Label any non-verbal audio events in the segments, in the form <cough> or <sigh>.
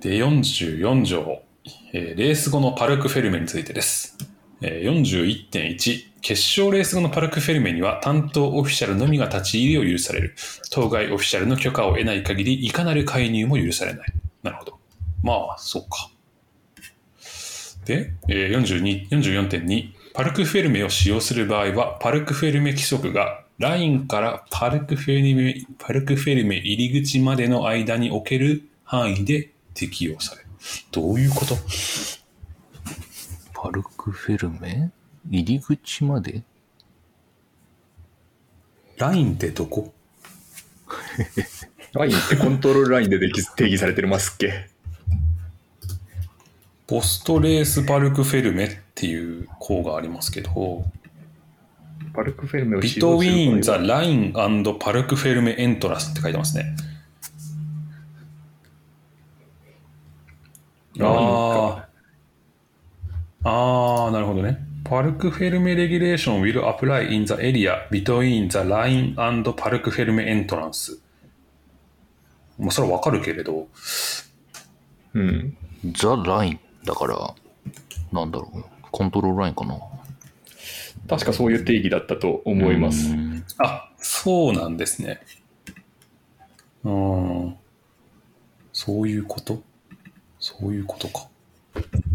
で、44条、えーレース後のパルクフェルメについてです。えー41.1、決勝レース後のパルクフェルメには担当オフィシャルのみが立ち入りを許される。当該オフィシャルの許可を得ない限り、いかなる介入も許されない。なるほど。まあ、そうか。で、えー42 44.2、パルクフェルメを使用する場合は、パルクフェルメ規則がラインからパルクフェルメパルクフェルメ入り口までの間における範囲で適用される。どういうこと？パルクフェルメ？入り口まで？ラインってどこ？<laughs> ラインってコントロールラインででき定義されてますっけ？ post race parc fermé っていう項がありますけど、パルクフェルメを between the line parc fermé entrance って書いてますね。ああー、なるほどね。パルクフェルメレギュレーション will apply in the area between the line and パルクフェルメエントランス。もうそれはわかるけれど、うん。ザ・ラインだから、なんだろう。コントロールラインかな。確かそういう定義だったと思いますう。んあ、そうなんですね。うん。そういうこと？そういうことか。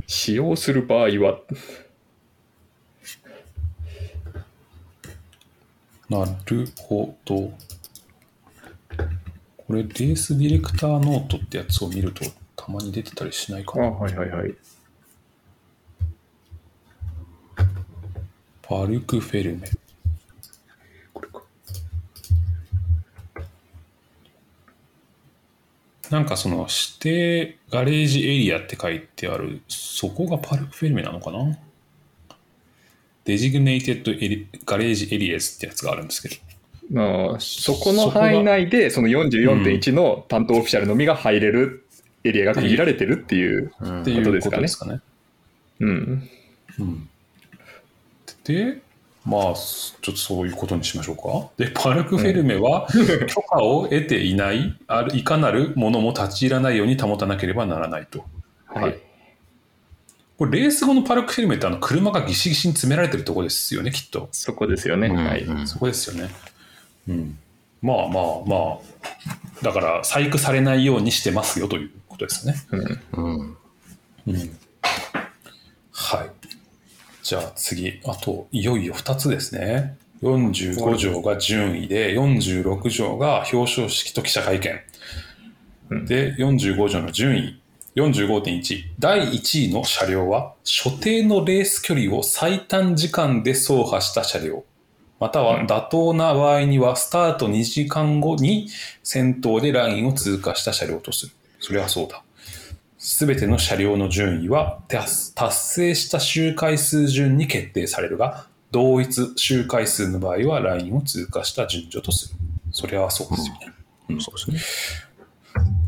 使用する場合は、<laughs> なるほど。これ、レースディレクターノートってやつを見ると、たまに出てたりしないかあな。はいはいはい。パルクフェルメ。これか。なんかその指定ガレージエリアって書いてある、そこがパルクフェルメなのかな？ designated エリ garage areas ってやつがあるんですけど。まあ、そこの範囲内で、その44.1の担当オフィシャルのみが入れるエリアが区切られてるっていう。ことですかね。うん。うん、で、まあ、ちょっとそういうことにしましょうか。で、パルクフェルメは <laughs> 許可を得ていない、あるいかなるものも立ち入らないように保たなければならないと。はい。これ、レース後のパルクフェルメってあの車がギシギシに詰められてるとこですよね、きっと。そこですよね。うんはい。うんそこですよね。うん。まあまあまあ、だから細工されないようにしてますよということですね。うんうん。うん。はい。じゃあ次、あと、いよいよ2つですね。45条が順位で、46条が表彰式と記者会見。うんで、45条の順位。45.1第1位の車両は所定のレース距離を最短時間で走破した車両または妥当な場合にはスタート2時間後に先頭でラインを通過した車両とするそれはそうだすべての車両の順位は達達成した周回数順に決定されるが同一周回数の場合はラインを通過した順序とするそれはそうですよね、うんそうですね。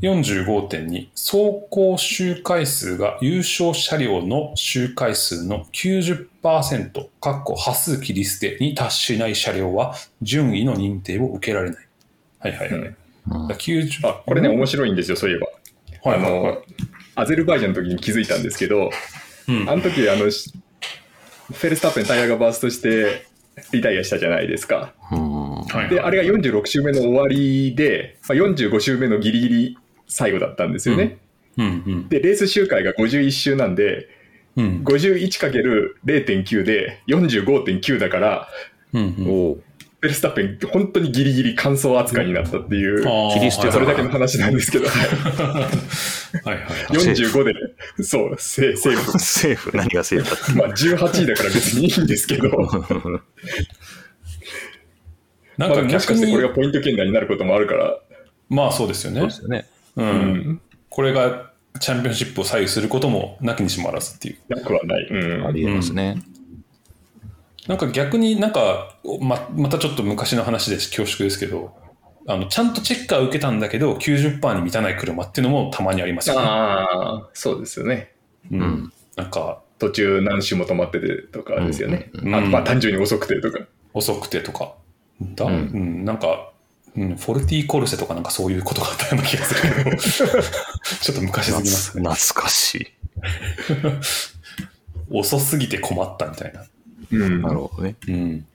45.2走行周回数が優勝車両の周回数の90%かっこ波数切り捨てに達しない車両は順位の認定を受けられない。はいはいはい。うんだから90あ、これね、面白いんですよ、そういえば。はいはいはいあの、アゼルバイジャンの時に気づいたんですけど、うん。あの時、あの、しフェルスタッペンタイヤがバーストしてリタイアしたじゃないですか。で、あれが46周目の終わりで、まあ、45周目のギリギリ最後だったんですよね。うん。うん。で、レース周回が51周なんで、うん。51×0.9 で45.9だから、うん。うん。フェルスタッペン、本当にギリギリ完走扱いになったっていう、あー。切り捨てそれだけの話なんですけど、<laughs> はいはいはい。45で、そう、セセーフ。<laughs> セーフ。何がセーフだっまあ、18位だから別にいいんですけど、<laughs> なんかまあ、もしか逆してこれに、がポイント圏内になることもあるから、まあそうですよねたそうで。すよね。う。うんん、これがチャンピオンシップを左右することもなきにしもあらずっていう。なくはない。うんありえますね。なんか逆になんかままたちょっと昔の話です恐縮ですけどあのちゃんとチェッカー受けたんだけど90%に満たない車っていうのもたまにありますよね。ああ、そうですよね。うんんなんか途中何周も止まっててとかですよね。うんあまあ、単純に遅くてとか。遅くてとかだ、ううんんなんかうん、フォルティコルセとかなんかそういうことがあったような気がするけど、<laughs> ちょっと昔すぎますね。懐かしい。<laughs> 遅すぎて困ったみたいな。うん。なるほどね。うん。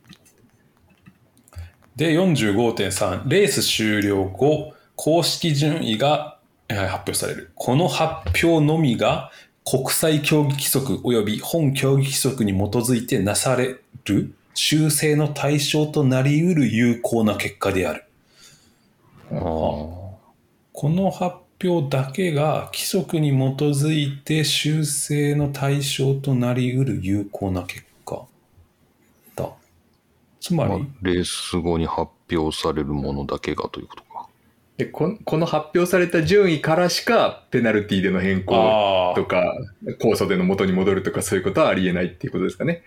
で、45.3、レース終了後、公式順位がえー発表される。この発表のみが国際競技規則及び本競技規則に基づいてなされる修正の対象となり得る有効な結果である。ああ。この発表だけが規則に基づいて修正の対象となり得る有効な結果だ。つまり、まあ、レース後に発表されるものだけがということか。でここの発表された順位からしかペナルティでの変更あとか控訴での元に戻るとかそういうことはありえないっていうことですかね。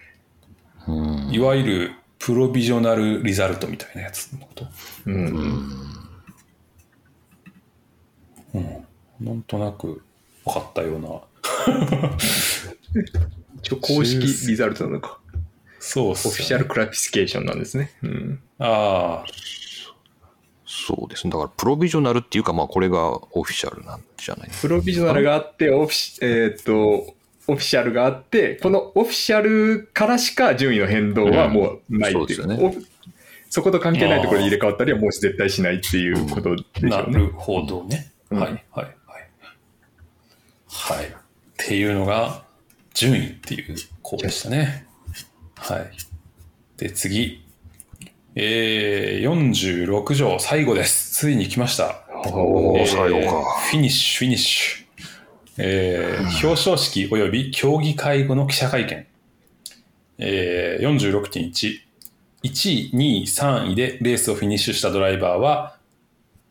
うん。いわゆるプロビジョナルリザルトみたいなやつのこと？うん。うん。なんとなく分かったような。一応公式リザルトなのか。そうっすよねオフィシャルクラピフィケーションなんですね。うん。ああ、そうですね。だから、プロビジョナルっていうか、まあ、これがオフィシャルなんじゃないプロビジョナルがあって、オフィシ、えーっと、オフィシャルがあって、このオフィシャルからしか順位の変動はもうないっていう。うんそうですよオフそこと関係ないところで入れ替わったりはもう絶対しないっていうことでしょうね。なるほどね。うんはい、はい、はい。はい。っていうのが、順位っていう項でしたね。はい。で、次。えー、46条、最後です。ついに来ました。おーおー最後かフィニッシュ、フィニッシュ。えー表彰式及び競技会後の記者会見。えー、46.1。1位、2位、3位でレースをフィニッシュしたドライバーは、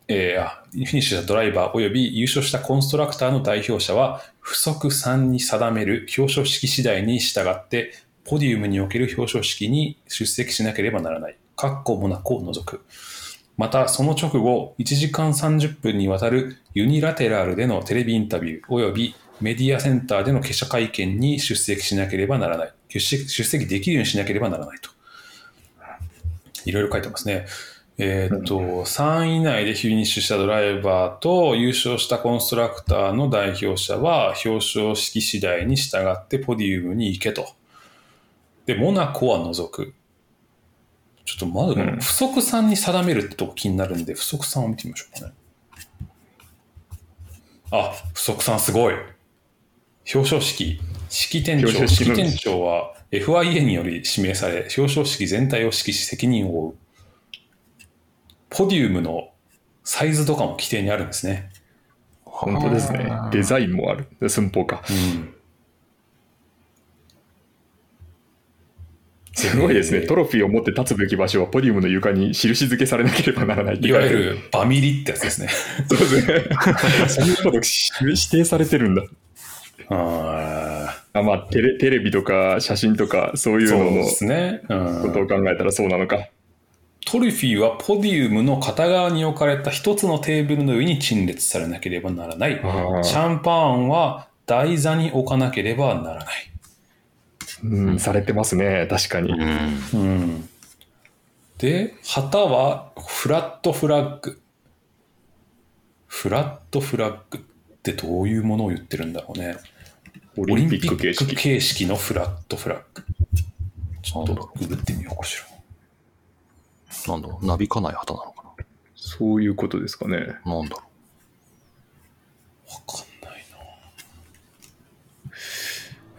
えーあフィニッシュしたドライバー及び優勝したコンストラクターの代表者は、不足3に定める表彰式次第に従って、ポディウムにおける表彰式に出席しなければならない。かっこモナコを除く。また、その直後、1時間30分にわたるユニラテラルでのテレビインタビュー及びメディアセンターでの記者会見に出席しなければならない。出席出席できるようにしなければならないと。いろいろ書いてますね。えーっと、3位以内でフィニッシュしたドライバーと優勝したコンストラクターの代表者は表彰式次第に従ってポディウムに行けと。で、モナコは除く。ちょっとまず、うん不足3に定めるってとこ気になるんで、不足3を見てみましょうかね。あ、不足3すごい。表彰式、式典長、式典長は FIA により指名され、表彰式全体を指揮し責任を負う。ポディウムのサイズとかも規定にあるんですね。本当ですね。デザインもある。寸法か。うん。すごいですね。えートロフィーを持って立つべき場所はポディウムの床に印付けされなければならないいわゆるバミリってやつですね。<laughs> そうですね。そういうこと指定されてるんだ。ああまあテレ、テレビとか写真とかそういうののね。うんことを考えたらそうなのか。トリフィーはポディウムの片側に置かれた一つのテーブルの上に陳列されなければならない。あシャンパンは台座に置かなければならない。うん、されてますね。確かに。うん。うん、で、旗はフラットフラッグ。フラットフラッグってどういうものを言ってるんだろうね。オオリンピック形式。形式のフラットフラッグ。ちょっとググってみようかしら。なんだろう、なびかない旗なのかそういうことですかね。ななんだろわかんないな。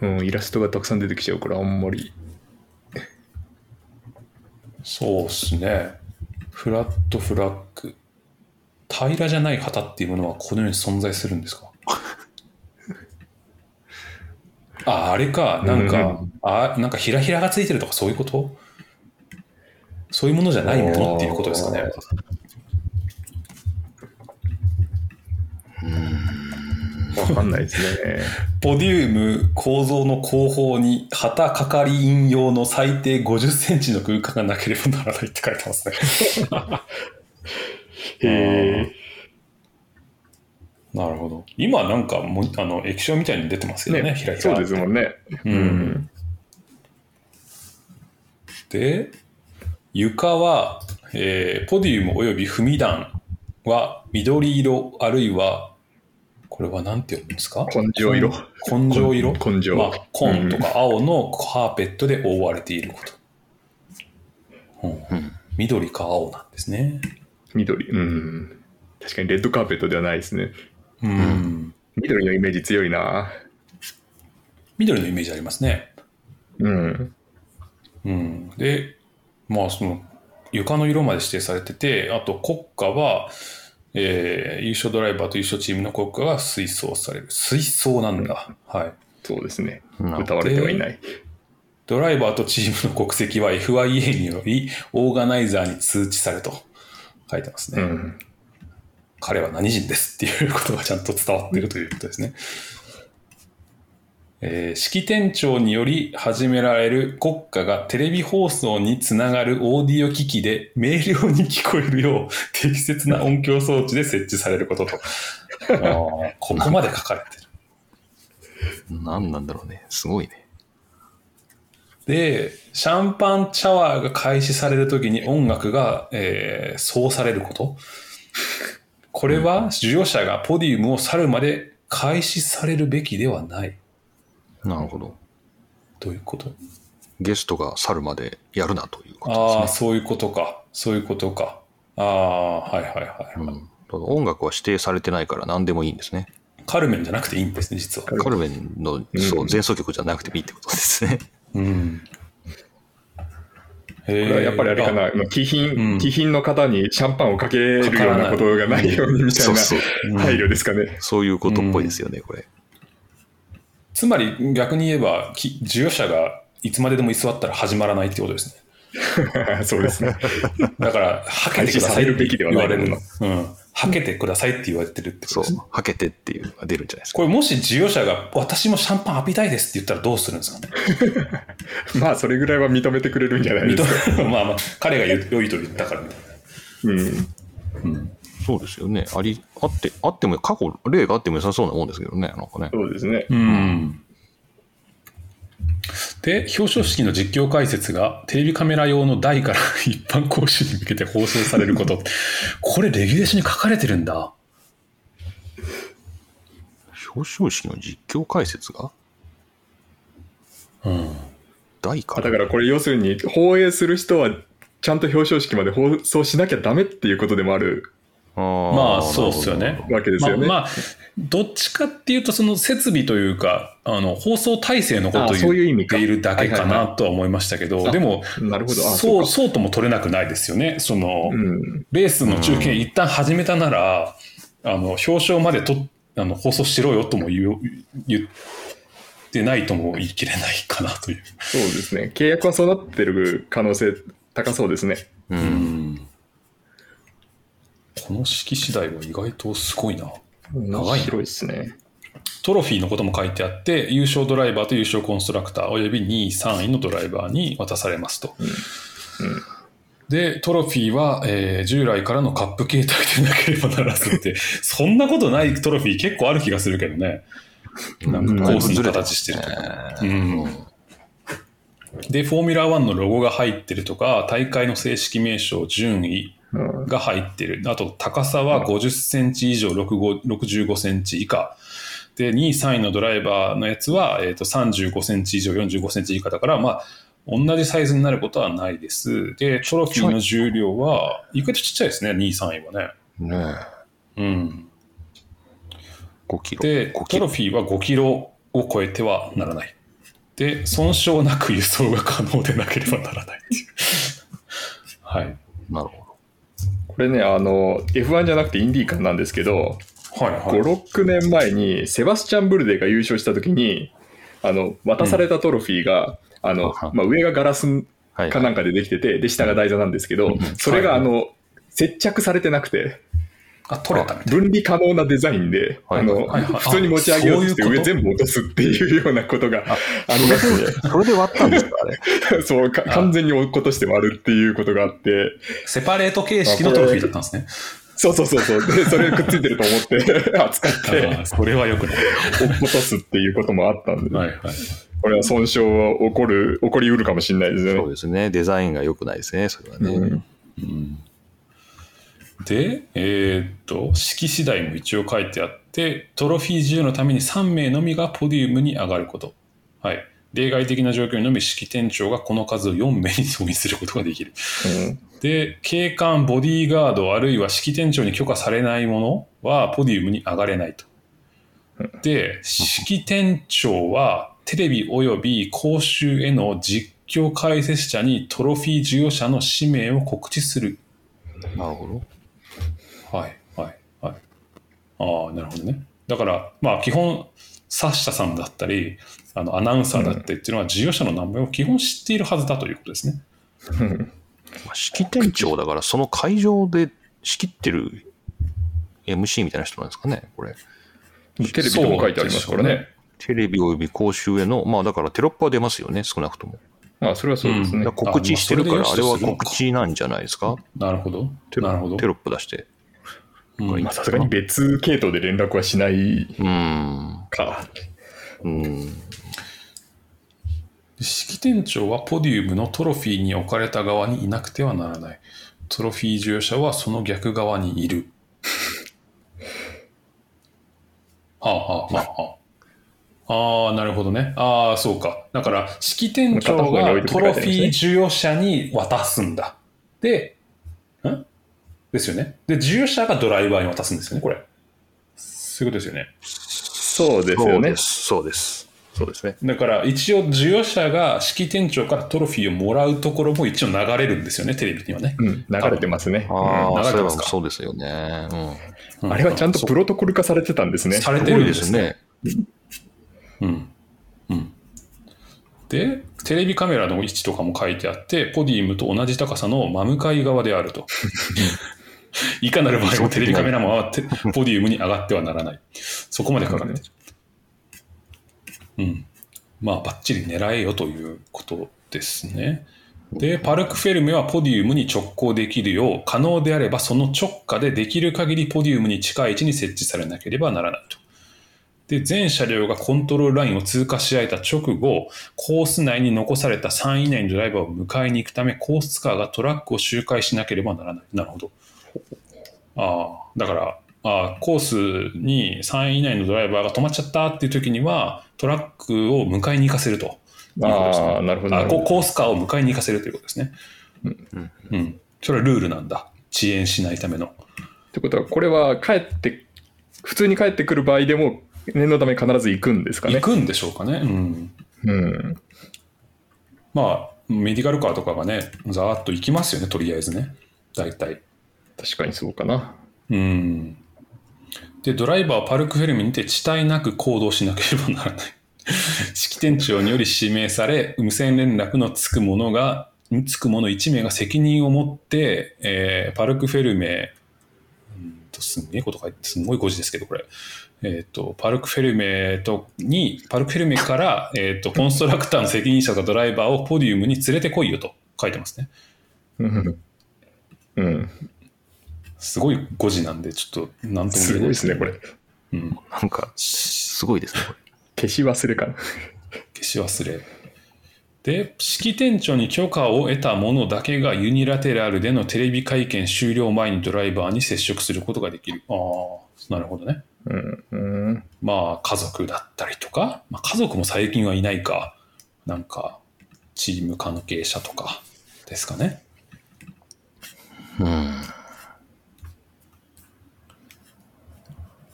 うん、イラストがたくさん出てきちゃうからあんまり。そうっすね。フラットフラッグ。平らじゃない旗っていうものはこの世に存在するんですか？<laughs> あ、あれか。なんか、うんあ、なんかひらひらがついてるとかそういうこと？そういうものじゃないものっていうことですかね。わかんないですね。ポディウム構造の後方に旗係員用の最低50センチの空間がなければならないって書いてますね。へえ。なるほど。今なんかもあの液晶みたいに出てますけどね、ねひらひらそうですもんね。ううんん。で、床はえーポディウム及び踏み段は緑色あるいは、これは何て読むんですか？根性色。根性色？根性。まあ、紺とか青のカーペットで覆われていること。うんうん。緑か青なんですね。緑。うん。確かにレッドカーペットではないですね。うん。緑のイメージ強いな。緑のイメージありますね。うん。うん。で、まあ、その、床の色まで指定されてて、あと国歌は、えー優勝ドライバーと優勝チームの国歌が推奨される。推奨なんだ。はい。そうですね。歌われてはいない。ドライバーとチームの国籍は FIA によりオーガナイザーに通知されと書いてますね。うん。彼は何人ですっていうことがちゃんと伝わっているということですね。えー式典長により始められる国歌がテレビ放送につながるオーディオ機器で明瞭に聞こえるよう適切な音響装置で設置されることと。ここまで書かれてる。何なんだろうね。すごいね。で、シャンパンシャワーが開始されるときに音楽が、えー、そうされること。これは、受賞者がポディウムを去るまで開始されるべきではない。なるほど。どういうこと？ゲストが去るまでやるなというこああ、とですそういうことか。そういうことか。ああ、はいはいはい。ね。うん、音楽は指定されてないから何でもいいんですね。カルメンじゃなくていいんですね、実は。カルメンの、そう前奏曲じゃなくてもいいってことですね。うん。ここれはやっぱりあれかな、まあ、貴賓、うん貴賓の方にシャンパンをかけるようなことがないようにみたいな配慮ですかね。そういうことっぽいですよね、これ。つまり逆に言えば、き受賞者がいつまででも居座ったら始まらないってことですね。<laughs> そうですね。<laughs> だから、はけてくださいって言われるの。はけてくださいって言われてるってことですね。。はけてっていうのが出るんじゃないですか。これもし授与者が私もシャンパン浴びたいですって言ったらどうするんですかね <laughs> まあ、それぐらいは認めてくれるんじゃないですか。認めまあまあ、彼が良いと言ったからみたいうん。そうですよね。あり、あって、あっても、過去、例があっても良さそうなもんですけどね、なんかね。そうですね。な。うん。で、表彰式の実況解説がテレビカメラ用の台から <laughs> 一般講習に向けて放送されること。<laughs> これレギュレーションに書かれてるんだ。表彰式の実況解説が？うん。大かあだからこれ要するに放映する人はちゃんと表彰式まで放送しなきゃダメっていうことでもあるままあ、そうっすよね。わけですよね。まあ、まあどっちかっていうと、その設備というか、あの放送体制のことをあそういう意言っているだけかなとは思いましたけど、あでも、なるほどあそそうそうとも取れなくないですよね。その、うん、レースの中継一旦始めたなら、あの表彰までとあの放送しろよとも言う言ってないとも言い切れないかなという。そうですね。契約はそうなってる可能性高そうですね。う。うんんこの式次第は意外とすごいな。長いな面白いですね。トロフィーのことも書いてあって、優勝ドライバーと優勝コンストラクター、および2位、3位のドライバーに渡されますと。で、トロフィーは、えー従来からのカップ形態でなければならずって、<laughs> そんなことないトロフィー結構ある気がするけどね。なんかコースの形してるとか。うんで、フォーミュラー1のロゴが入ってるとか、大会の正式名称、順位うんが入ってる。あと、高さは50センチ以上、65 65センチ以下。で、2位、3位のドライバーのやつは、えー、と35センチ以上、45センチ以下だから、まあ、同じサイズになることはないです。で、トロフィーの重量は、意外とちっちゃいですね、2位、3位はね。ねえ。うん。5キロ。で、5キロ。トロフィーは5キロを超えてはならない。で、損傷なく輸送が可能でなければならないっていう。<laughs> はい。なるほこれね、あの、F1 じゃなくてインディーカーなんですけど、はいはい。5、6年前にセバスチャン・ブルデが優勝したときに、あの、渡されたトロフィーが、あのはは、まあ、上がガラス。かなんかでできてて、で、下が台座なんですけど、それが、はいあの、接着されてなくて、あ、取れた分離可能なデザインで、はいあの、はいはい普通に持ち上げようとして上全部落とすっていうようなことがありまして、<laughs> それで割ったんですか、あれ。<laughs> そうか、完全に落っことして割るっていうことがあって、な。セパレート形式のトロフィーだったんですね。そうそうそうそう、で、それくっついてると思って <laughs> 扱ってああ、それはよくない。落っことすっていうこともあったんで、はいはい。これは損傷は起こる、起こりうるかもしれないですよね。そうですね。デザインが良くないですね、それはね。うんうんで、えーっと、式次第も一応書いてあって、トロフィー授与のために3名のみがポディウムに上がること。はい。例外的な状況にのみ式店長がこの数を4名に同意することができる。うんで、警官、ボディーガード、あるいは式店長に許可されないものはポディウムに上がれないと。で、式店長はテレビ及び公衆への実況解説者にトロフィー授与者の氏名を告知する。なるほど。はい、はい、はい。ああ、なるほどね。だから、まあ、基本、サッシャさんだったり、あのアナウンサーだったりっていうのは、授与者の名前を基本知っているはずだということですね。<laughs> まあ式店長だから、その会場で仕切ってる MC みたいな人なんですかね、これ。テレビでも書いてありますからね。テレビ及び公衆への、まあだからテロップは出ますよね、少なくとも。あそれはそうですね。告知してるから、あれは告知なんじゃないですか。なるほど。テロなるほど。テロップ出して。さすがに別系統で連絡はしないうーん。か。うん。式店長はポディウムのトロフィーに置かれた側にいなくてはならない。トロフィー授与者はその逆側にいる。はあはあはあはあ。ああ、なるほどね。ああ、そうか。だから、式店長がトロフィー授与者に渡すんだ。で、んですよね。で、授与者がドライバーに渡すんですよね、これ。そういうことですよね。そうですよねそうで。す。そうです。そうですね。だから一応授与者が式店長からトロフィーをもらうところも一応流れるんですよね、テレビにはね。うん、流れてますね。ああ、そういえば流れてますかそうですよね。うん。うんあれはちゃんとプロトコル化されてたんですね。されてるんですね。ですね。うん。うん。で、テレビカメラの位置とかも書いてあって、ポディウムと同じ高さの真向かい側であると。<laughs> いかなる場合もテレビカメラもてポディウムに上がってはならない。そこまで書かれてる。うん。まあ、ばっちり狙えよということですね。で、パルクフェルメはポディウムに直行できるよう、可能であればその直下でできる限りポディウムに近い位置に設置されなければならないと。で、全車両がコントロールラインを通過し合えた直後、コース内に残された3位以内のドライバーを迎えに行くため、コースカーがトラックを周回しなければならない。なるほど。ああ、だから、ああコースに3位以内のドライバーが止まっちゃったっていう時には、トラックを迎えに行かせると。ああ、なるほど。なあるほどココースカーを迎えに行かせるということですね。うんうん。それはルールなんだ。遅延しないための。ってことは、これは帰って、普通に帰ってくる場合でも、念のため必ず行くんですかね？行くんでしょうかね。うん。うん。まあ、メディカルカーとかがね、ざーっと行きますよね、とりあえずね。大体。確かにそうかな。うん。で、ドライバーはパルクフェルムにて遅滞なく行動しなければならない。<laughs> 式店長により指名され、無線連絡のつく者が、つく者1名が責任を持って、えーパルクフェルメ、うんとすんげえこと書いて、すんごい誤字ですけど、これ。えっ、と、パルクフェルメとに、パルクフェルメから、えっ、と、コンストラクターの責任者とドライバーをポディウムに連れてこいよと書いてますね。うん。うん。すごい誤字なんで、ちょっと、なんとも言えないすごいですね、これ。うん。なんか、すごいですね、これ。消し忘れかな。消し忘れ。で、式店長に許可を得た者だけがユニラテラルでのテレビ会見終了前にドライバーに接触することができる。ああ、なるほどね。うん。うん。まあ、家族だったりとか、まあ、家族も最近はいないか、なんか、チーム関係者とかですかね。うん。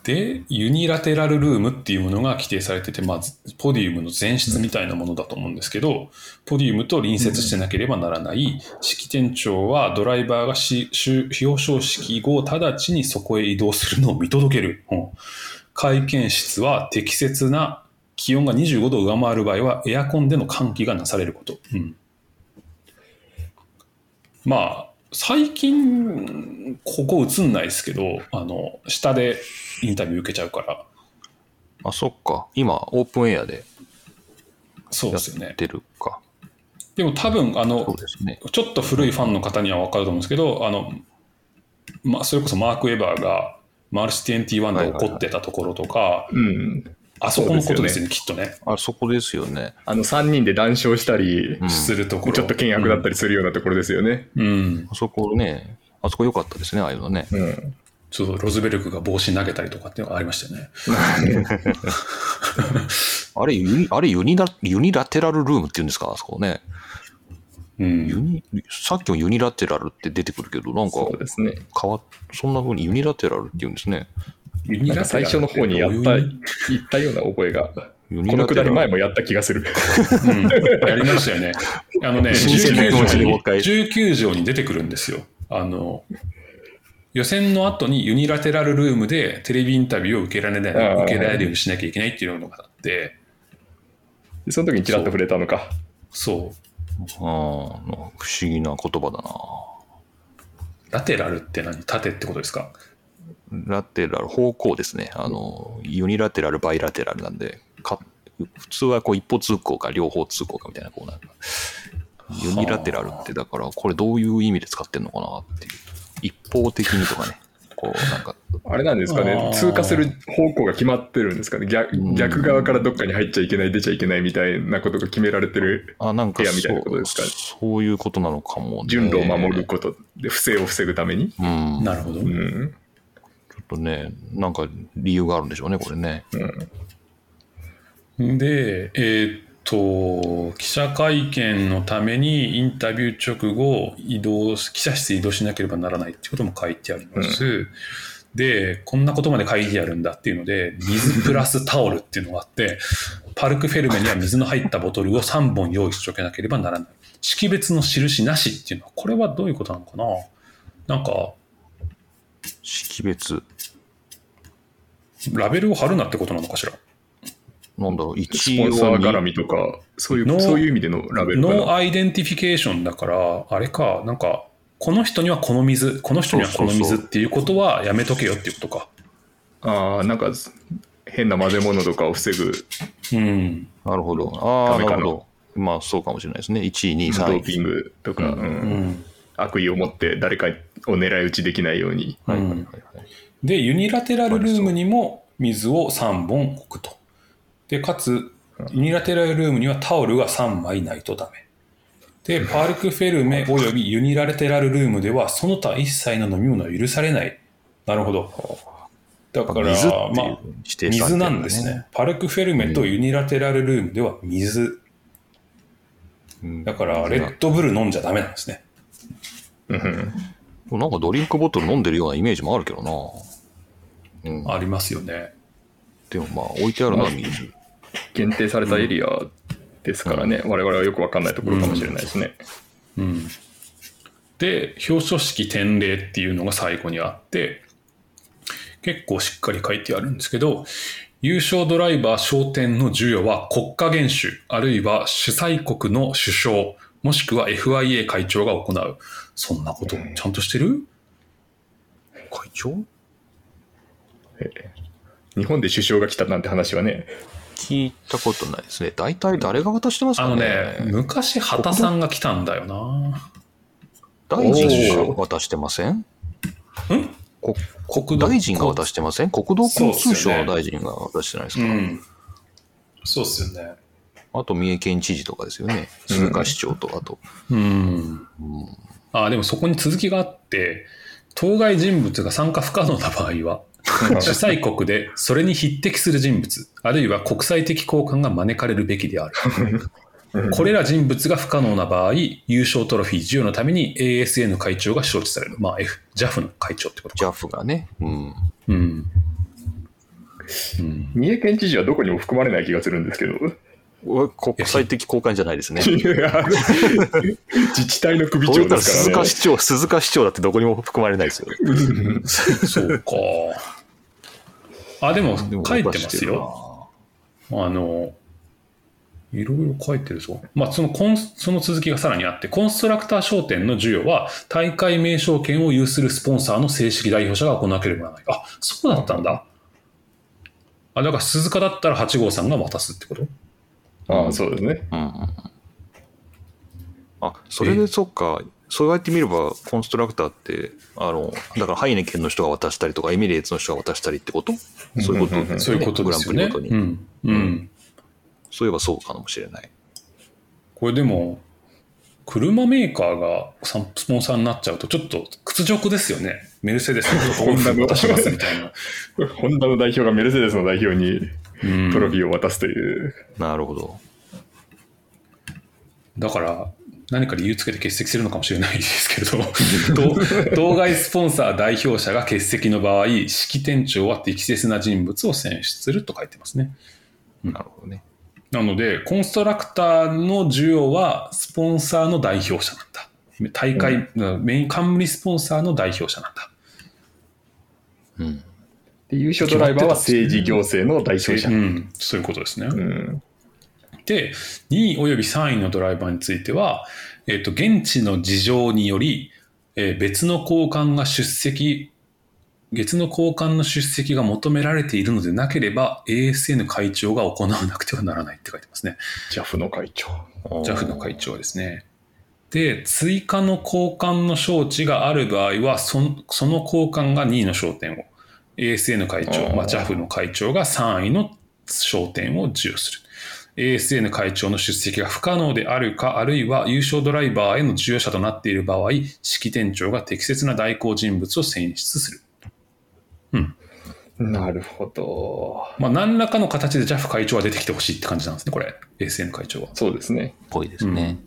で、ユニラテラルルームっていうものが規定されてて、まあ、ポディウムの前室みたいなものだと思うんですけど、ポディウムと隣接してなければならない、式店長はドライバーがし表彰式後、直ちにそこへ移動するのを見届ける。うん会見室は適切な気温が25度を上回る場合は、エアコンでの換気がなされること。うんまあ、最近、ここ映んないですけど、あの、下でインタビュー受けちゃうから、あ、そっか。今、オープンエアでやそうですよねっ。てるか。でも多分、あそうの、ですね。ちょっと古いファンの方には分かると思うんですけど、あの、まあ、それこそマーク・エバーがマルチ21で怒ってたところとか、うん。あそこのことですよね、きっとね。あそこですよね。あの3人で談笑したり、うんするところ。ちょっと険悪だったりするようなところですよね。うん。あそこね、あそこ良かったですね、ああいうのね。うん。ちょっとロズベルクが帽子投げたりとかっていうのがありましたよね。<laughs> あれユニ、あれユニラ、ユニラテラルルームって言うんですか、あそこね。うん。ユニ、さっきもユニラテラルって出てくるけど、なんかそうですね。変わっ、そんな風にユニラテラルって言うんですね。ユニなんか最初の方にやった、言ったような覚えが。このくだり前もやった気がする。うん、やりましたよね。あのね、新鮮な気持ちでもう一回19 19条に出てくるんですよ。あの、予選の後にユニラテラルルームでテレビインタビューを受けられない、受けられるようにしなきゃいけないっていうのがあって、その時にちらっと触れたのか。そう。ああ、不思議な言葉だラテラルって何？縦ってことですか？な。ラテラル、方向ですね。あの、ユニラテラル、バイラテラルなんで、か普通はこう一方通行か両方通行かみたいな、こうなんか、ユニラテラルってだから、これどういう意味で使ってんのかなっていう。一方的にとかね、こうなんか、あれなんですかあねー。通過する方向が決まってるんですかね。逆うん逆側からどっかに入っちゃいけない、出ちゃいけないみたいなことが決められてるあ、なんか部屋みたいそうなことですかねそういうことなのかも、ね。順路を守ることで不正を防ぐために。うん。ちょなるほど。うん。っとね、なんか理由があるんでしょうね、これね。うん。で、えーっと、記者会見のためにインタビュー直後、移動、記者室に移動しなければならないってことも書いてあります。で、こんなことまで書いてあるんだっていうので、水プラスタオルっていうのがあって、<laughs> パルクフェルメには水の入ったボトルを3本用意しておかなければならない。識別の印なしっていうのは、これはどういうことなのかな？なんか、識別。ラベルを貼るなってことなのかしら？なんだろう、ス一ポンサー応絡みとか、そういう、そういう意味でのラベル。 no identification だから、あれか、なんか、この人にはこの水、この人にはこの水っていうことはやめとけよっていうことか。ああ、なんか変な混ぜ物とかを防ぐうん。なるほど。ああ、ななるほど。まあ、そうかもしれないですね。1位、2位、3位。ドーピングとか、うんうんうん。悪意を持って誰かを狙い撃ちできないように。はいはいはいはい。で、ユニラテラルルームにも水を3本置くと。で、かつ、ユニラテラルルームにはタオルが3枚ないとダメ。で、パルクフェルメおよびユニラテラルルームでは、その他一切の飲み物は許されない。なるほど。だから、水まあ、水なんですね。。パルクフェルメとユニラテラルルームでは水。うんだから、レッドブル飲んじゃダメなんですね。うんなんかドリンクボトル飲んでるようなイメージもあるけどな。うん。ありますよね。でもまあ、置いてあるのは水。限定されたエリアですからね、我々はよくわかんないところかもしれないですね。うん。で、表彰式典礼っていうのが最後にあって、結構しっかり書いてあるんですけど、優勝ドライバー商店の授与は国家元首、あるいは主催国の首相、もしくは FIA 会長が行う。そんなことちゃんとしてる？会長？日本で首相が来たなんて話はね、聞いたことないですね。大体誰が渡してますかねあのね、昔畑さんが来たんだよな。大臣が渡してません？んこ国土大臣が渡してません？国土交通省の大臣が渡してないですか、うん。そうっすよね。あと三重県知事とかですよね。鈴鹿市長と、あと。うん。あでもそこに続きがあって、当該人物が参加不可能な場合は、<laughs> 主催国でそれに匹敵する人物、あるいは国際的交換が招かれるべきである。これら人物が不可能な場合、優勝トロフィー授与のために ASN 会長が招致される。まあ、F、JAF の会長ってことか。JAF がね。うん。うん。うん、三重県知事はどこにも含まれない気がするんですけど、国際的交換じゃないですね。<laughs> 自治体の首長ですからね。鈴鹿市長、鈴鹿市長だってどこにも含まれないですよ。そうか。あ、でもでも書いてますよ。あの、いろいろ書いてるぞ。まあ、そのコン、その続きがさらにあって、コンストラクター商店の授与は、大会名称権を有するスポンサーの正式代表者が行わなければならない。あ、そうだったんだ。あ、だから鈴鹿だったら8号さんが渡すってこと？ああ、そうですね。うんあ、それでそっか、そうやって見れば、コンストラクターって、あの、だからハイネケンの人が渡したりとか、エミレーツの人が渡したりってこと？そういうことうんうんうんそういうことですよね。グランプリごとに。うん。うん。そういえばそうかもしれない。これでも、車メーカーがスポンサーになっちゃうと、ちょっと屈辱ですよね。メルセデスの <laughs> ホンダ渡しますみたいな。<laughs> ホンダの代表がメルセデスの代表にうんトロフィーを渡すという。なるほど。だから、何か理由つけて欠席するのかもしれないですけれど、<laughs> 当当該スポンサー代表者が欠席の場合、式店長は適切な人物を選出すると書いてますね。なるほどね。なので、コンストラクターの需要はスポンサーの代表者なんだ。大会、メイン冠スポンサーの代表者なんだ。うん。で優勝ドライバーは政治行政の代表者。うん、そういうことですね。うんで、2位および3位のドライバーについては、えっと現地の事情により、えー別の交換が出席、別の交換の出席が求められているのでなければ、ASN 会長が行わなくてはならないって書いてますね。JAF の会長。JAF の会長ですね。で、追加の交換の招致がある場合は、そのその交換が2位の焦点を、ASN 会長、まあ、JAF の会長が3位の焦点を授与する。ASN 会長の出席が不可能であるか、あるいは優勝ドライバーへの授与者となっている場合、式店長が適切な代行人物を選出する。なるほど。まあ、何らかの形で JAF 会長は出てきてほしいって感じなんですね、これ。ASN 会長は。そうですね。ぽいですね。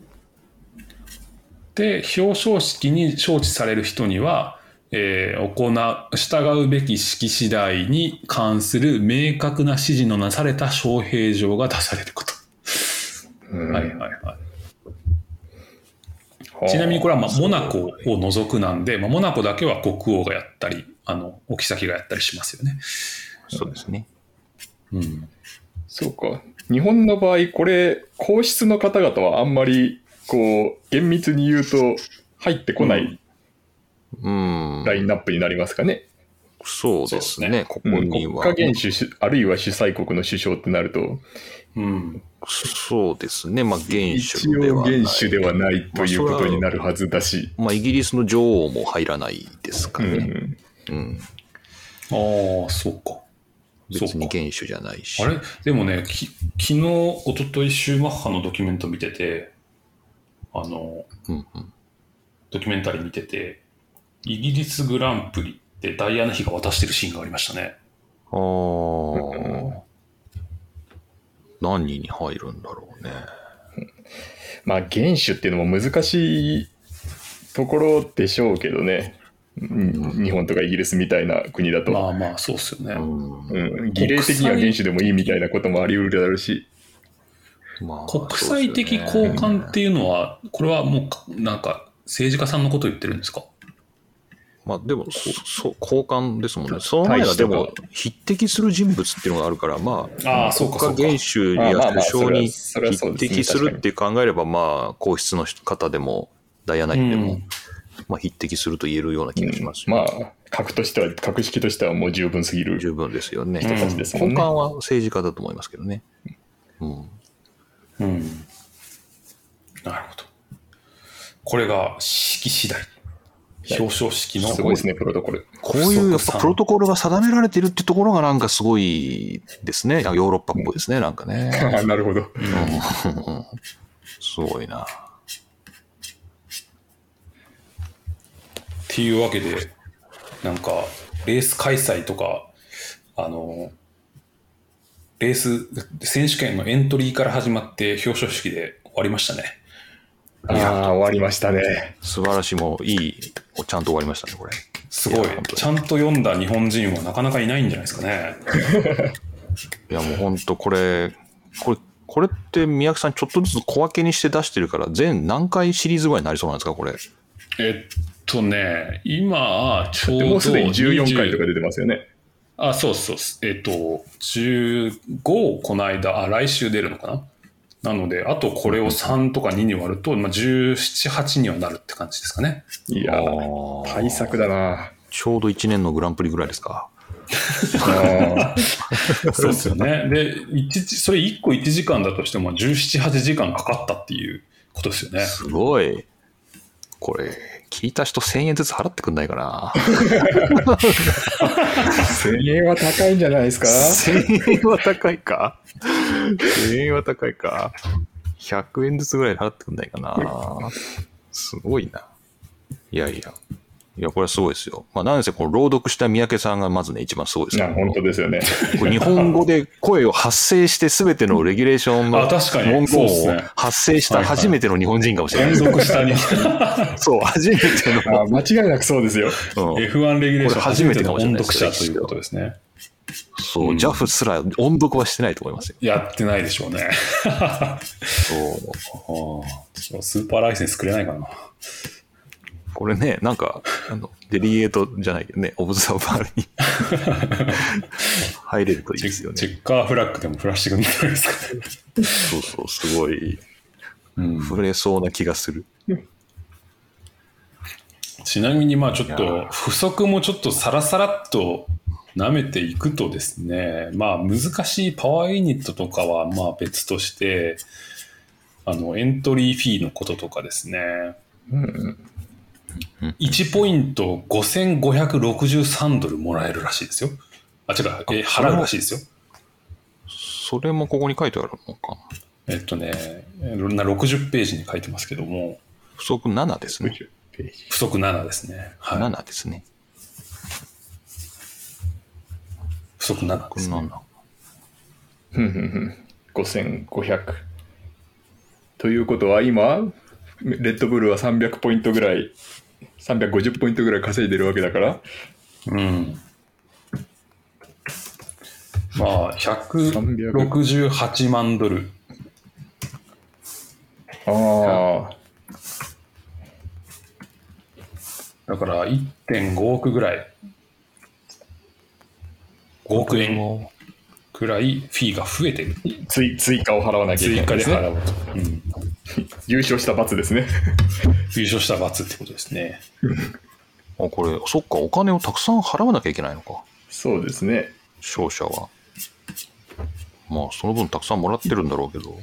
で、表彰式に招致される人には、えー行う、従うべき式次第に関する明確な指示のなされた招聘状が出されること。うんはいはいはい。ちなみにこれはまあモナコを除くなんで、まあ、モナコだけは国王がやったり、あの、お妃がやったりしますよね。そうですね。うん。そうか。日本の場合、これ、皇室の方々はあんまり、こう、厳密に言うと、入ってこないうん。ラインナップになりますかね。そうですそうですね。ここうんには。国家元首主、あるいは主催国の首相ってなると、うん。そうですね。まあ、元一首で応はない。元首ではないということになるはずだし。まあ、イギリスの女王も入らないですかね。うんうん。ああ、そうか。別に元首じゃないし。あれ？でもね、き昨日、一昨日シューマッハのドキュメント見てて、あの、うんうん。ドキュメンタリー見てて、イギリスグランプリってダイアナ妃が渡してるシーンがありましたね。ああ。何人に入るんだろうね。<laughs> まあ、元首っていうのも難しいところでしょうけどね。うん日本とかイギリスみたいな国だと。まあまあ、そうっすよね。うん。うん、儀礼的には元首でもいいみたいなこともあり得るだろうし。まあ国際的交換っていうのは、これはもう、なんか、政治家さんのことを言ってるんですか？まあでも、そそう、交換ですもんね。その前はでも、匹敵する人物っていうのがあるから、まあ、ああ、そうか。国家元首や首相に匹敵するって考えれば、まあ、皇室の方でも、ダイアナ妃でも、うんまあ、匹敵すると言えるような気がしますし、まあ、格としては、格式としてはもう十分すぎる十分ですよね。人たちですもんね根幹は政治家だと思いますけどね。うん。うん。なるほど。これが式次第。表彰式の。すごいですね、プロトコル。こういうやっぱプロトコルが定められてるってところがなんかすごいですね。ヨーロッパっぽいですね、なんかね。<laughs> なるほど。うんすごいな。っていうわけで、なんか、レース開催とか、あの、レース、選手権のエントリーから始まって表彰式で終わりましたね。ああ、終わりましたね。素晴らしい、もういい、ちゃんと終わりましたね、これ。すごいいちゃんと読んだ日本人はなかなかいないんじゃないですかね。<laughs> いや、もう本当これ、これ、これって宮城さんちょっとずつ小分けにして出してるから、全何回シリーズぐらいになりそうなんですか、これ？えっとね、今、ちょうどもうすでに14回と20か出てますよね。あ、そうそうそう。えっと、15をこの間、あ、来週出るのかな？なので、あとこれを3とか2に割ると、まあ、17、8にはなるって感じですかね。いやー、ー対策だな。ちょうど1年のグランプリぐらいですか。あ <laughs> そうですよね。で、それ1個1時間だとしても、17、8時間かかったっていうことですよね。すごい。これ、聞いた人1000円ずつ払ってくんないかな。1000円は高いんじゃないですか？1000円は高いか ?1000 円は高いか ?100 円ずつぐらい払ってくんないかな。すごいな。いやいや。いや、これはすごいですよ。まあ、なんせ、この朗読した三宅さんがまずね、一番すごいですよな本当ですよね。日本語で声を発声して全てのレギュレーションのあ確かに文言を発声した初めての日本人かもしれない。連続下に <laughs> そう、初めての。あ間違いなくそうですよ。うん F1 レギュレーション初めてかもしれ音読者ということですね。そう、JAF すら音読はしてないと思いますよ。やってないでしょうね。そう。<laughs> スーパーライセンスくれないかな。これね、なんか、あの、デリゲートじゃないけどね、オブザーバーに <laughs> 入れるといいチですよね。ェチェッカーフラッグでもフラッシュくんじゃないですかね。そうそう、すごい、うん触れそうな気がする。ちなみにまあちょっと不足もちょっとサラサラっと舐めていくとですねまあ難しいパワーユニットとかはまあ別としてあのエントリーフィーのこととかですねうん1ポイント5563ドルもらえるらしいですよあ違うえ払うらしいですよそれもここに書いてあるのか。えっとねな60ページに書いてますけども不足7ですね。60ページ。不足7ですねはい7ですね。不足7こです、ね、7。ふんふんふん5500。ということは今、レッドブルは300ポイントぐらい、350ポイントぐらい稼いでるわけだから、うん。まあ、168万ドル。ああ、だから1.5億ぐらい。5億円くらいフィーが増えてる。追追加を払わなきゃい追けないですね。加で払うと。うん。<laughs> 優勝した罰ですね。<laughs> 優勝した罰ってことですね。あ、これ、そっか、お金をたくさん払わなきゃいけないのか。そうですね。勝者は。まあ、その分たくさんもらってるんだろうけど。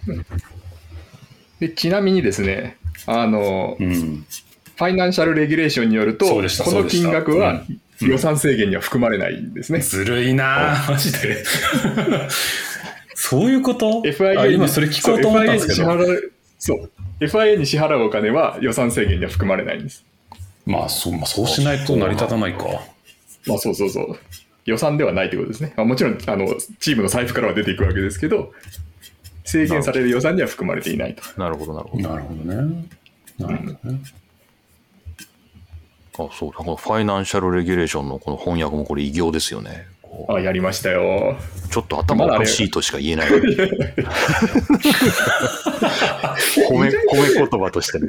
でちなみにですね、あの、うん。ファイナンシャルレギュレーションによると、この金額は予算制限には含まれないんですね。ずるいなぁマジで。<laughs> そういうこと？あ FIA に今それ聞こうと思ったんですけど。そう。FIA に支払うお金は予算制限には含まれないんです。まあそう、まあ、そうしないと成り立たないか。まあそうそうそう。予算ではないということですね。まあ、もちろんあのチームの財布からは出ていくわけですけど、制限される予算には含まれていないと。なるほど、なるほど。なるほどね。なるほどね。あ、そうだ。このファイナンシャルレギュレーションのこの翻訳もこれ異形ですよね。こあ、やりましたよ。うちょっと頭おかしいとしか言えない。<laughs> 褒め、褒め言葉としてね。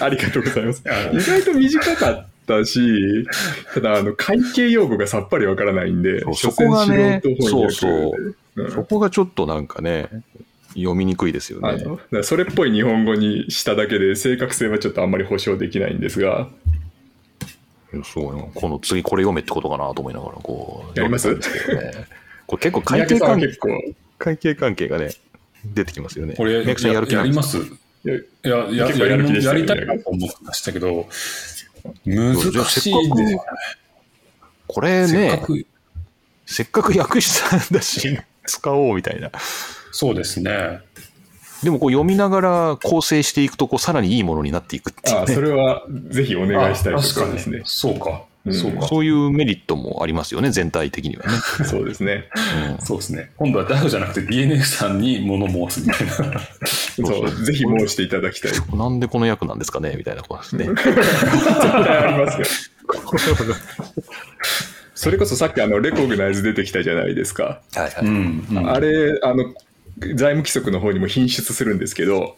ありがとうございます。意外と短かったし、ただあの会計用語がさっぱりわからないんで、そこがね詮素人翻訳でそううんそこがちょっとなんかね、読みにくいですよね。それっぽい日本語にしただけで正確性はちょっとあんまり保証できないんですが、すごいな。この次これ読めってことかなと思いながら、こう。やります？読んでたんですけどねこれ結構 <laughs> 会計関係会計関係がね、出てきますよね。これ、宮城さんやる気やります？いやいや、や結構やる気でしたよやりたいなと思ってましたけど、難しいんで、これねせっか、く、せっかく訳したんだし、使おうみたいな。そうですね。でもこう読みながら構成していくと、こうさらにいいものになっていくっていうねあそれはぜひお願いしたいですね。そうか。うんそうか。そういうメリットもありますよね、全体的にはね。<laughs> そうですね。そうですね。今度は DAO じゃなくて DNF さんに物申すみたいな。そうぜひ申していただきたい。絶うんなんでこの役なんですかねみたいなこ <laughs> とですね。対ありますよ。それこそさっきあのレコグナイズ出てきたじゃないですか。はいはうん。うんあれ、あの、財務規則の方にも品質するんですけど、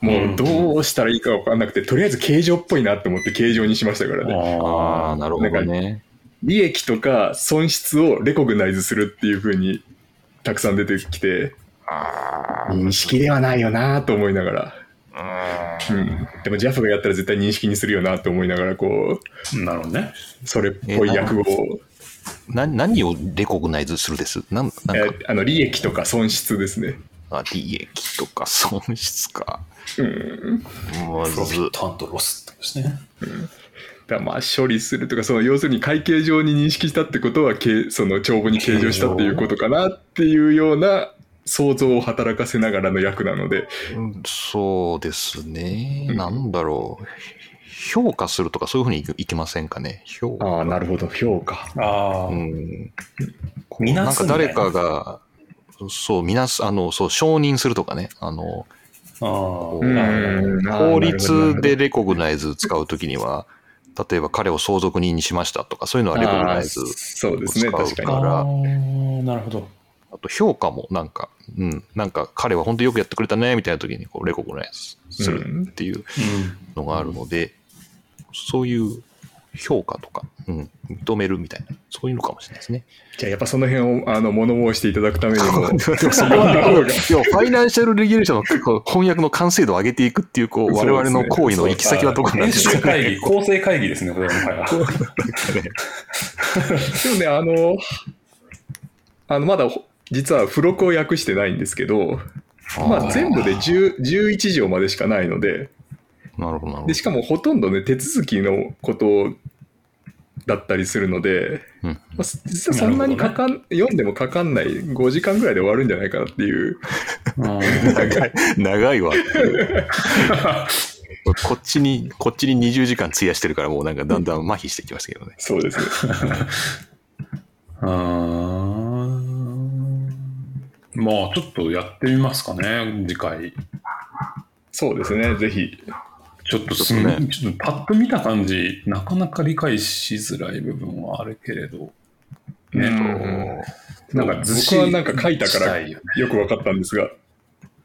もうどうしたらいいか分かんなくて、とりあえず形状っぽいなって思って形状にしましたからね。ああ、なるほどね。利益とか損失をレコグナイズするっていう風にたくさん出てきて、認識ではないよなと思いながら。うん、でも JAF がやったら絶対認識にするよなと思いながらこなるほどね。うそれっぽい役を、な何をレコグナイズするです？なんなんか、えあの利益とか損失ですね。あ利益とか損失か。うん、まプロフィッず、トロスってですね。だからまあ処理するとか、その要するに会計上に認識したってことは、けその帳簿に計上したっていうことかなっていうような想像を働かせながらの役なので、うんそうですね。なんだろう。評価するとかそういうふうにいいきませんかね？評価。ああ、なるほど、評価。ああ、うん。みななんか誰かが、そう、みなす、あの、そう、承認するとかね。あの、あ法律でレコグナイズ使うときには、例えば彼を相続人にしましたとか、そういうのはレコグナイズあーそうですね、使う確からあーなるほど。あと評価もなんか、うん、なんか彼は本当によくやってくれたね、みたいな時にこうレコグナイズするっていううん。のがあるので、そういう評価とか、うん、認めるみたいな、そういうのかもしれないですね。じゃあやっぱその辺をあの物申していただくためにも、<laughs> でもそこは、要はファイナンシャルレギュレーションのこう翻訳の完成度を上げていくっていう、こう、我々の行為の行き先はどこなん編ですか？集会議、構成会議ですね、これは。<laughs> でもね、あの、あのまだほ実は付録を訳してないんですけど、まあ、全部で10 11条までしかないのでなるほど、なるほどで、。しかもほとんどね、手続きのことだったりするので、うんまあ、実はそんなにかかん、読んでもかかんない5時間ぐらいで終わるんじゃないかなっていう。うん長い、<laughs> 長いわ。<laughs> こっちに、こっちに20時間費やしてるから、もうなんかだんだん麻痺してきましたけどね。そうですね。<laughs> あーまあ、ちょっとやってみますかね、次回。そうですね、ぜひ。ちょっとすちょっとねちょっとパッと見た感じ、なかなか理解しづらい部分はあるけれど、うんね、なんかずし僕はなんか書いたからよく分かったんですが、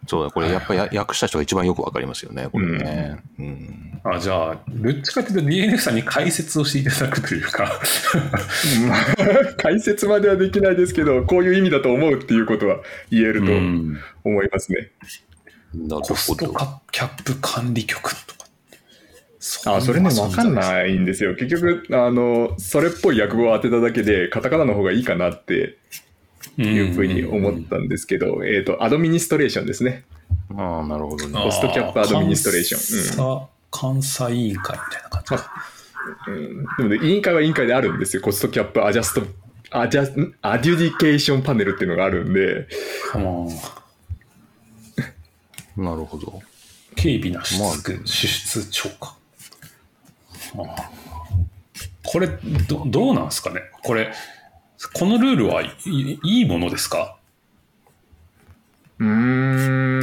そうだ、これやっぱり訳した人が一番よくわかりますよね、これね。うん。あじゃあ、どっちかというと DNF さんに解説をしていただくというか、<laughs> 解説まではできないですけど、こういう意味だと思うっていうことは言えるとうん思いますね。なるコスほど。トカキャップ管理局とか。あ、それね、分かんい。ないんですよ。結局、あの、それっぽい訳語を当てただけで、カタカナの方がいいかなっていうふうに思ったんですけど、えっと、アドミニストレーションですね。ああ、なるほどね。コストキャップアドミニストレーションン。監査委員会みたいな感じか。うん、でもね、委員会は委員会であるんですよ。コストキャップアジャスト、アジャんアデュディケーションパネルっていうのがあるんで、うんなるほど。軽微な支出,、支出超過。ああこれど、どうなんですかね？これ、このルールはいいいいものですか？うーん、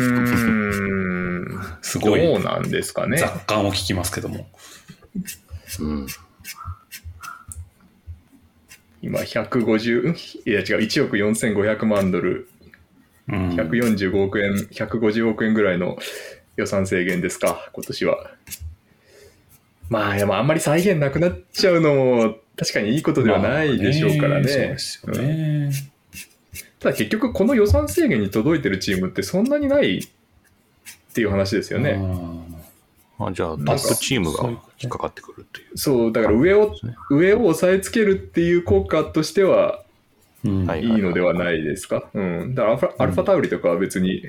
すごい。どうなんですかね？雑感を聞きますけども。うん。今、150、うん？いや違う、1億4500万ドル、うん、145億円、150億円ぐらいの予算制限ですか、今年は。まあ、でもあんまり再現なくなっちゃうのも、確かにいいことではないでしょうからね。まあそうですよね。ただ結局、この予算制限に届いてるチームってそんなにないっていう話ですよね。あじゃあ、トップチームが引っかかってくるっていう。そう、だから上をすね、上を押さえつけるっていう効果としてはいいいのではないですか？うん。だからアルファアルファタウリとかは別に、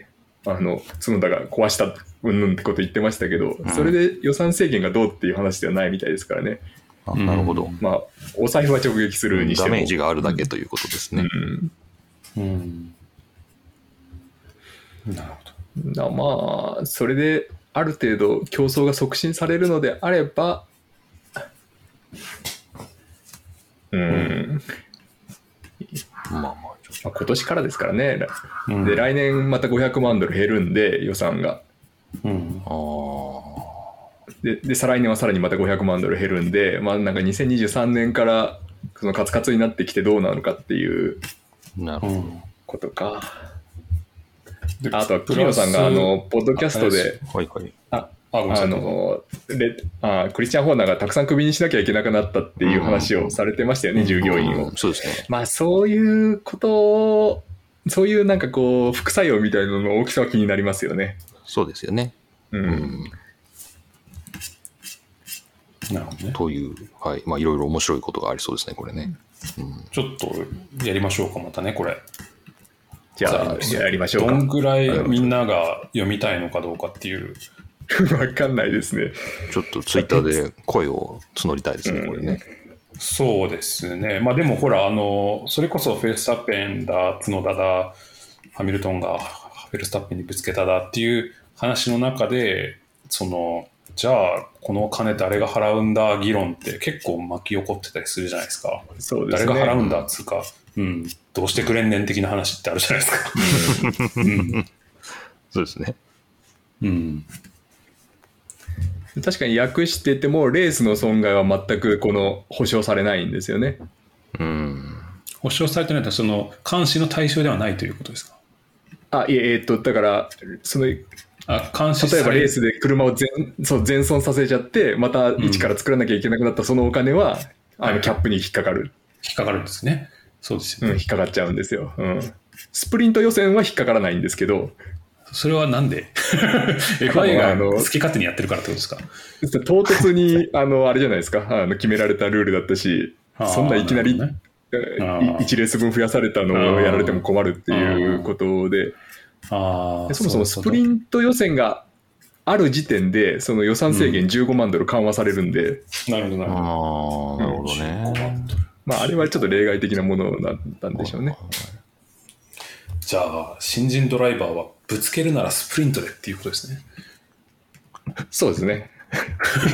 あの、角田が壊したうんぬんってこと言ってましたけど、んそれで予算制限がどうっていう話ではないみたいですからね。あなるほど。まあ、お財布は直撃するにしても。ダメージがあるだけということですね。うん。うんなるほど。まあ、それである程度競争が促進されるのであれば、うん、まあまあ、まあ、今年からですからね。うんで、来年また500万ドル減るんで、予算が。うんと。で、で再来年はさらにまた500万ドル減るんで、まあなんか2023年からそのカツカツになってきてどうなのかっていうことか。であとは、キノさんがあの、ポッドキャストで、はいはい。ああのレあクリスチャン・ホーナーがたくさんクビにしなきゃいけなくなったっていう話をされてましたよね、うん従業員をうん。そうですね。まあそういうことを、そういうなんかこう、副作用みたいなのの大きさは気になりますよね。そうですよね。う。うんん。なるほどね。という、はい。まあ、いろいろ面白いことがありそうですね、これね。うん。ちょっとやりましょうか、またね、これ。じゃあ、やりましょうか。どんぐらいみんなが読みたいのかどうかっていう <laughs> わかんないですね。ちょっとツイッターで声を募りたいですね、これね。そうですね。まあでもほら、あの、それこそフェルスタッペンだ、角田だ、ハミルトンがフェルスタッペンにぶつけただっていう話の中で、その、じゃあ、この金誰が払うんだ議論って結構巻き起こってたりするじゃないですか。そうですね。誰が払うんだっつうか、うん、どうしてくれんねん的な話ってあるじゃないですか。うん。<laughs> そうですね。うん。<laughs> 確かに訳してても、レースの損害は全くこの保証されないんですよね。うん。保証されてないと、その、監視の対象ではないということですか？あ、いえ、えっと、だから、その、例あ、監視えばレーススで車を全そう全損させちゃって、また一から作らなきゃいけなくなったそのお金は、あはいのキャップに引っかかる、引っかかるんですね。そうですうん、よね。引っかかっちゃうんですよ。うん。スプリント予選は引っかからないんですけど、それはなんで <laughs> ?FI があの好き勝手にやってるからってことですか？唐突に、あの、あれじゃないですか、あの決められたルールだったしそんないきなり、なるえあー1レース分増やされたのをやられても困るっていうことで、あそもそもスプリント予選がある時点で、その予算制限15万ドル緩和されるんで、なるほど、なあるほど。あ、なるほどね。まあ、あれはちょっと例外的なものだったんでしょうね。じゃあ、新人ドライバーはぶつけるならスプリントでっていうことですね。そうですね。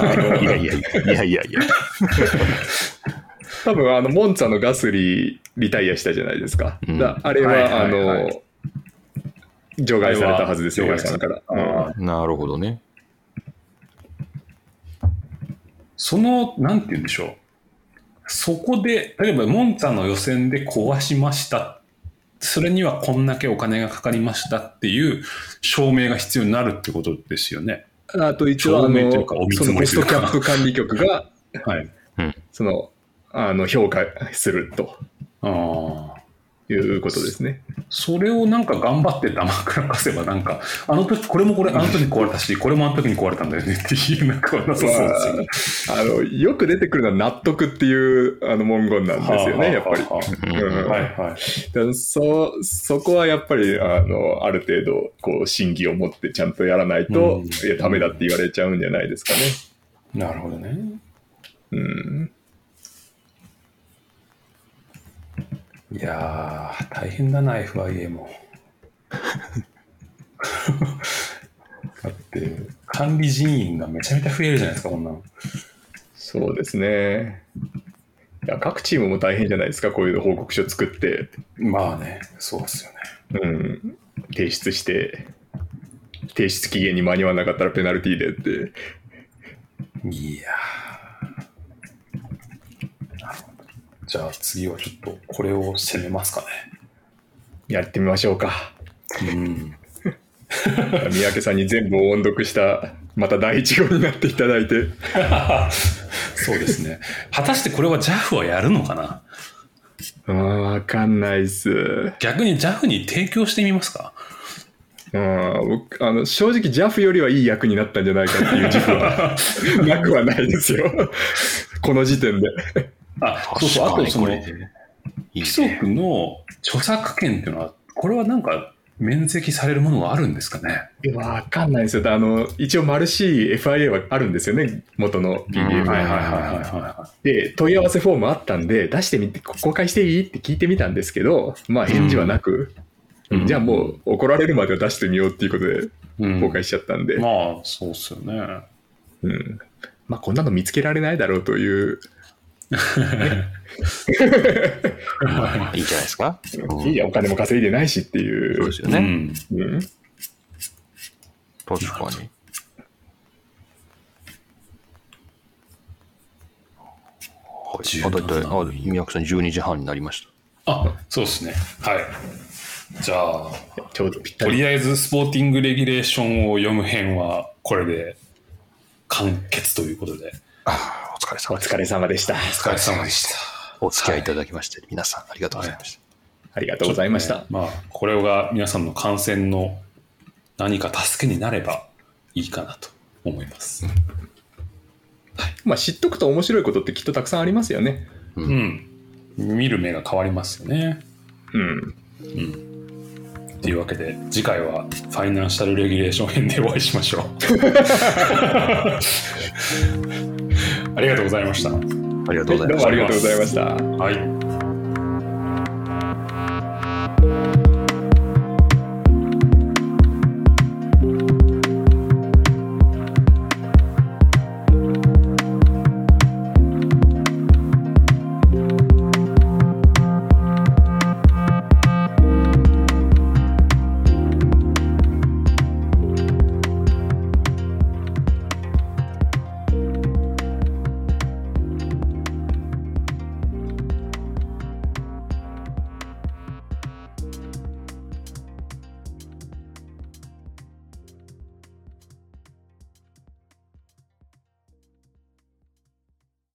あのいやいやいやいやいやいや。多分あのモンツァのガスリーリタイアしたじゃないですか。うんだあれは、はいはいはいあの除外されたはずですよ、された予算から。あうんなるほどね。その、なんて言うんでしょう。そこで、例えば、モンツァの予選で壊しました。それにはこんだけお金がかかりましたっていう証明が必要になるってことですよね。あと一応あのそのコストキャップ管理局が <laughs> はい。そのあの評価するとああ。いうことですね。それをなんか頑張ってダマくらかせば、なんか、あの時、これもこれ、あの時に壊れたし、これもあの時に壊れたんだよねっていう、なんかなさそうですよね。<laughs> あのよく出てくるのは納得っていうあの文言なんですよね、やっぱり。はいはい。そそこはやっぱりあのある程度こう審議を持ってちゃんとやらないと、うんいやダメだって言われちゃうんじゃないですかね。なるほどね。うん、いやー、大変だな、FIA も。だって、管理人員がめちゃめちゃ増えるじゃないですか、こんなの。そうですね。いや各チームも大変じゃないですか、こういう報告書作って、まあね、そうですよね。うん、提出して、提出期限に間に合わなかったらペナルティーでって。いやー。なるほど。じゃあ次はちょっとこれを攻めますかね。やってみましょうか。うん。三宅さんに全部を音読した、また第一号になっていただいて。<laughs> そうですね。果たしてこれは JAF はやるのかな？わかんないっす。逆に JAF に提供してみますか？うん僕あの正直 JAF よりはいい役になったんじゃないかっていう自負はなくはないですよ。この時点で。あ、そうそう、あとその、いい規則の著作権っていうのは、これはなんか免責されるものがあるんですかね？いやわかんないですよ。あの、一応、マル C、FIA はあるんですよね、元のん。はいはいは。はいはいはで、問い合わせフォームあったんで、出してみて、公開していいって聞いてみたんですけど、まあ、返事はなく、うん。じゃあもう怒られるまでは出してみようっていうことで公開しちゃったんで、まあ、そうっすよね。うん。まあ、こんなの見つけられないだろうという、<laughs> いいんじゃないですか。うんいいや、お金も稼いでないしっていう。そうですよね。うん。うん確かに。はい。あ、だいたい、あ、三宅さん12時半になりました。あ、そうですね。はい。じゃあ、ちょうどぴったり。とりあえずスポーティングレギュレーションを読む編は、これで完結ということで、あお疲れお様です。疲れ様でした。お疲れ様でした。お付き合いいただきまして、皆さんありがとうございました。ありがとうございました。まあ、これが皆さんの観戦の何か助けになればいいかなと思います。まあ、知っとくと面白いことってきっとたくさんありますよね。うん。見る目が変わりますよね。うん。うん。っていうわけで、次回はファイナンシャルレギュレーション編でお会いしましょう。<laughs> ありがとうございました。ありがとうございました。どうもありがとうございました。はい。